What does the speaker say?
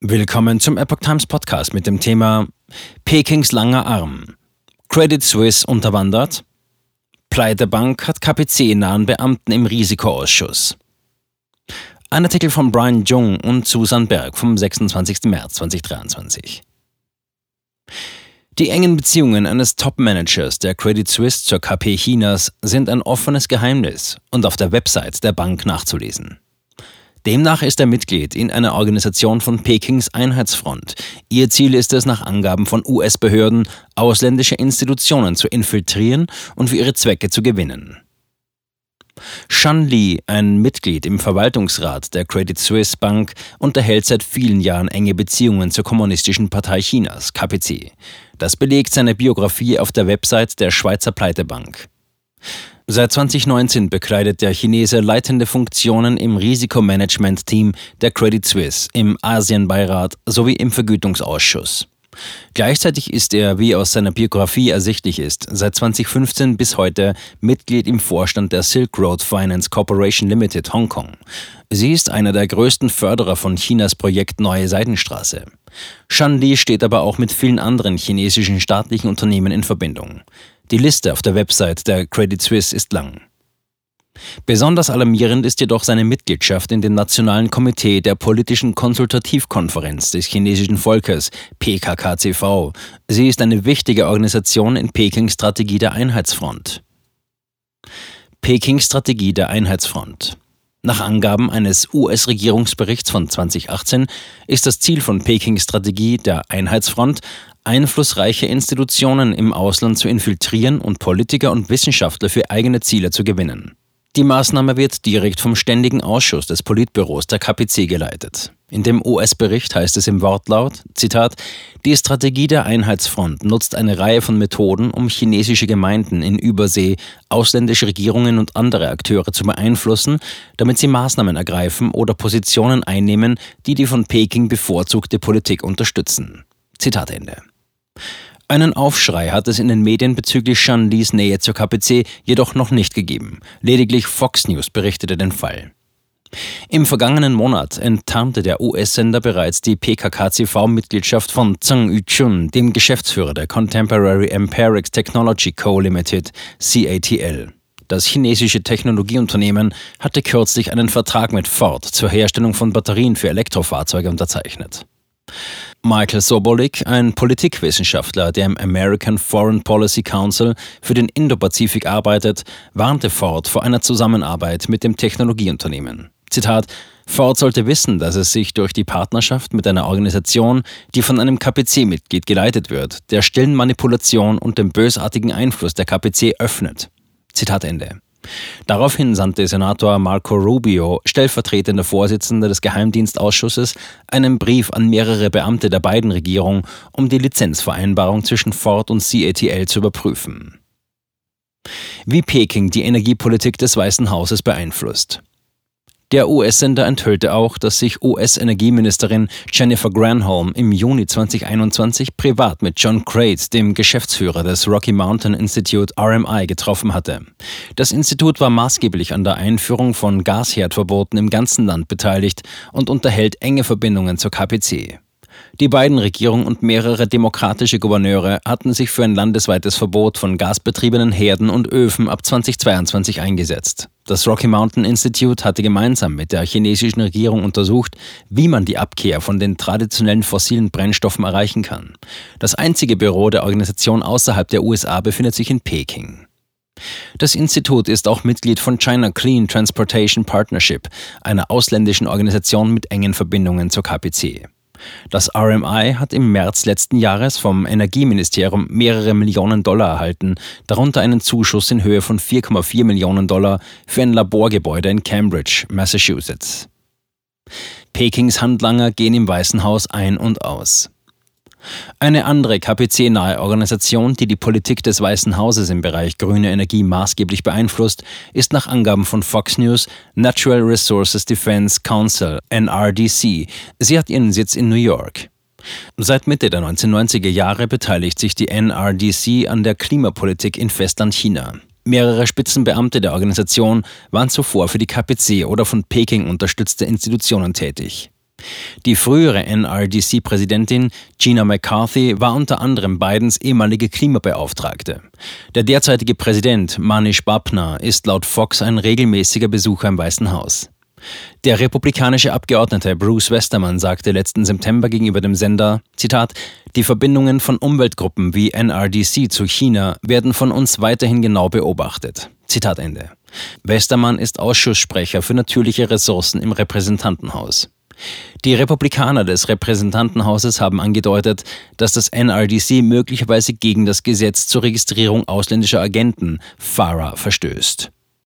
Willkommen zum Epoch Times Podcast mit dem Thema Pekings langer Arm. Credit Suisse unterwandert. Pleitebank hat KPC-nahen Beamten im Risikoausschuss. Ein Artikel von Brian Jung und Susan Berg vom 26. März 2023. Die engen Beziehungen eines Top-Managers der Credit Suisse zur KP Chinas sind ein offenes Geheimnis und auf der Website der Bank nachzulesen. Demnach ist er Mitglied in einer Organisation von Pekings Einheitsfront. Ihr Ziel ist es, nach Angaben von US-Behörden ausländische Institutionen zu infiltrieren und für ihre Zwecke zu gewinnen. Shan Li, ein Mitglied im Verwaltungsrat der Credit Suisse Bank, unterhält seit vielen Jahren enge Beziehungen zur Kommunistischen Partei Chinas, KPC. Das belegt seine Biografie auf der Website der Schweizer Pleitebank. Seit 2019 bekleidet der Chinese leitende Funktionen im Risikomanagement-Team der Credit Suisse, im Asienbeirat sowie im Vergütungsausschuss. Gleichzeitig ist er, wie aus seiner Biografie ersichtlich ist, seit 2015 bis heute Mitglied im Vorstand der Silk Road Finance Corporation Limited Hongkong. Sie ist einer der größten Förderer von Chinas Projekt Neue Seidenstraße. Shan Li steht aber auch mit vielen anderen chinesischen staatlichen Unternehmen in Verbindung. Die Liste auf der Website der Credit Suisse ist lang. Besonders alarmierend ist jedoch seine Mitgliedschaft in dem Nationalen Komitee der Politischen Konsultativkonferenz des chinesischen Volkes, PKKCV. Sie ist eine wichtige Organisation in Pekings Strategie der Einheitsfront. Pekings Strategie der Einheitsfront. Nach Angaben eines US-Regierungsberichts von 2018 ist das Ziel von Pekings Strategie der Einheitsfront einflussreiche Institutionen im Ausland zu infiltrieren und Politiker und Wissenschaftler für eigene Ziele zu gewinnen. Die Maßnahme wird direkt vom Ständigen Ausschuss des Politbüros der KPC geleitet. In dem US-Bericht heißt es im Wortlaut, Zitat, die Strategie der Einheitsfront nutzt eine Reihe von Methoden, um chinesische Gemeinden in Übersee, ausländische Regierungen und andere Akteure zu beeinflussen, damit sie Maßnahmen ergreifen oder Positionen einnehmen, die die von Peking bevorzugte Politik unterstützen. Zitat Ende. Einen Aufschrei hat es in den Medien bezüglich Shan Lis Nähe zur KPC jedoch noch nicht gegeben. Lediglich Fox News berichtete den Fall. Im vergangenen Monat enttarnte der US-Sender bereits die PKK-CV-Mitgliedschaft von Zheng Yuchun, dem Geschäftsführer der Contemporary Empirics Technology Co. Limited, CATL. Das chinesische Technologieunternehmen hatte kürzlich einen Vertrag mit Ford zur Herstellung von Batterien für Elektrofahrzeuge unterzeichnet. Michael Sobolik, ein Politikwissenschaftler, der im American Foreign Policy Council für den Indo-Pazifik arbeitet, warnte Ford vor einer Zusammenarbeit mit dem Technologieunternehmen. Zitat Ford sollte wissen, dass es sich durch die Partnerschaft mit einer Organisation, die von einem KPC-Mitglied geleitet wird, der stillen Manipulation und dem bösartigen Einfluss der KPC öffnet. Zitat Ende. Daraufhin sandte Senator Marco Rubio, stellvertretender Vorsitzender des Geheimdienstausschusses, einen Brief an mehrere Beamte der beiden Regierungen, um die Lizenzvereinbarung zwischen Ford und CATL zu überprüfen. Wie Peking die Energiepolitik des Weißen Hauses beeinflusst. Der US-Sender enthüllte auch, dass sich US-Energieministerin Jennifer Granholm im Juni 2021 privat mit John Crates, dem Geschäftsführer des Rocky Mountain Institute RMI, getroffen hatte. Das Institut war maßgeblich an der Einführung von Gasherdverboten im ganzen Land beteiligt und unterhält enge Verbindungen zur KPC. Die beiden Regierungen und mehrere demokratische Gouverneure hatten sich für ein landesweites Verbot von gasbetriebenen Herden und Öfen ab 2022 eingesetzt. Das Rocky Mountain Institute hatte gemeinsam mit der chinesischen Regierung untersucht, wie man die Abkehr von den traditionellen fossilen Brennstoffen erreichen kann. Das einzige Büro der Organisation außerhalb der USA befindet sich in Peking. Das Institut ist auch Mitglied von China Clean Transportation Partnership, einer ausländischen Organisation mit engen Verbindungen zur KPC. Das RMI hat im März letzten Jahres vom Energieministerium mehrere Millionen Dollar erhalten, darunter einen Zuschuss in Höhe von 4,4 Millionen Dollar für ein Laborgebäude in Cambridge, Massachusetts. Pekings Handlanger gehen im Weißen Haus ein und aus. Eine andere KPC-nahe Organisation, die die Politik des Weißen Hauses im Bereich grüne Energie maßgeblich beeinflusst, ist nach Angaben von Fox News Natural Resources Defense Council, NRDC. Sie hat ihren Sitz in New York. Seit Mitte der 1990er Jahre beteiligt sich die NRDC an der Klimapolitik in Festland China. Mehrere Spitzenbeamte der Organisation waren zuvor für die KPC oder von Peking unterstützte Institutionen tätig. Die frühere NRDC-Präsidentin Gina McCarthy war unter anderem Bidens ehemalige Klimabeauftragte. Der derzeitige Präsident Manish Babna ist laut Fox ein regelmäßiger Besucher im Weißen Haus. Der republikanische Abgeordnete Bruce Westermann sagte letzten September gegenüber dem Sender, Zitat, die Verbindungen von Umweltgruppen wie NRDC zu China werden von uns weiterhin genau beobachtet. Zitat Ende. Westermann ist Ausschusssprecher für natürliche Ressourcen im Repräsentantenhaus. Die Republikaner des Repräsentantenhauses haben angedeutet, dass das NRDC möglicherweise gegen das Gesetz zur Registrierung ausländischer Agenten, FARA, verstößt.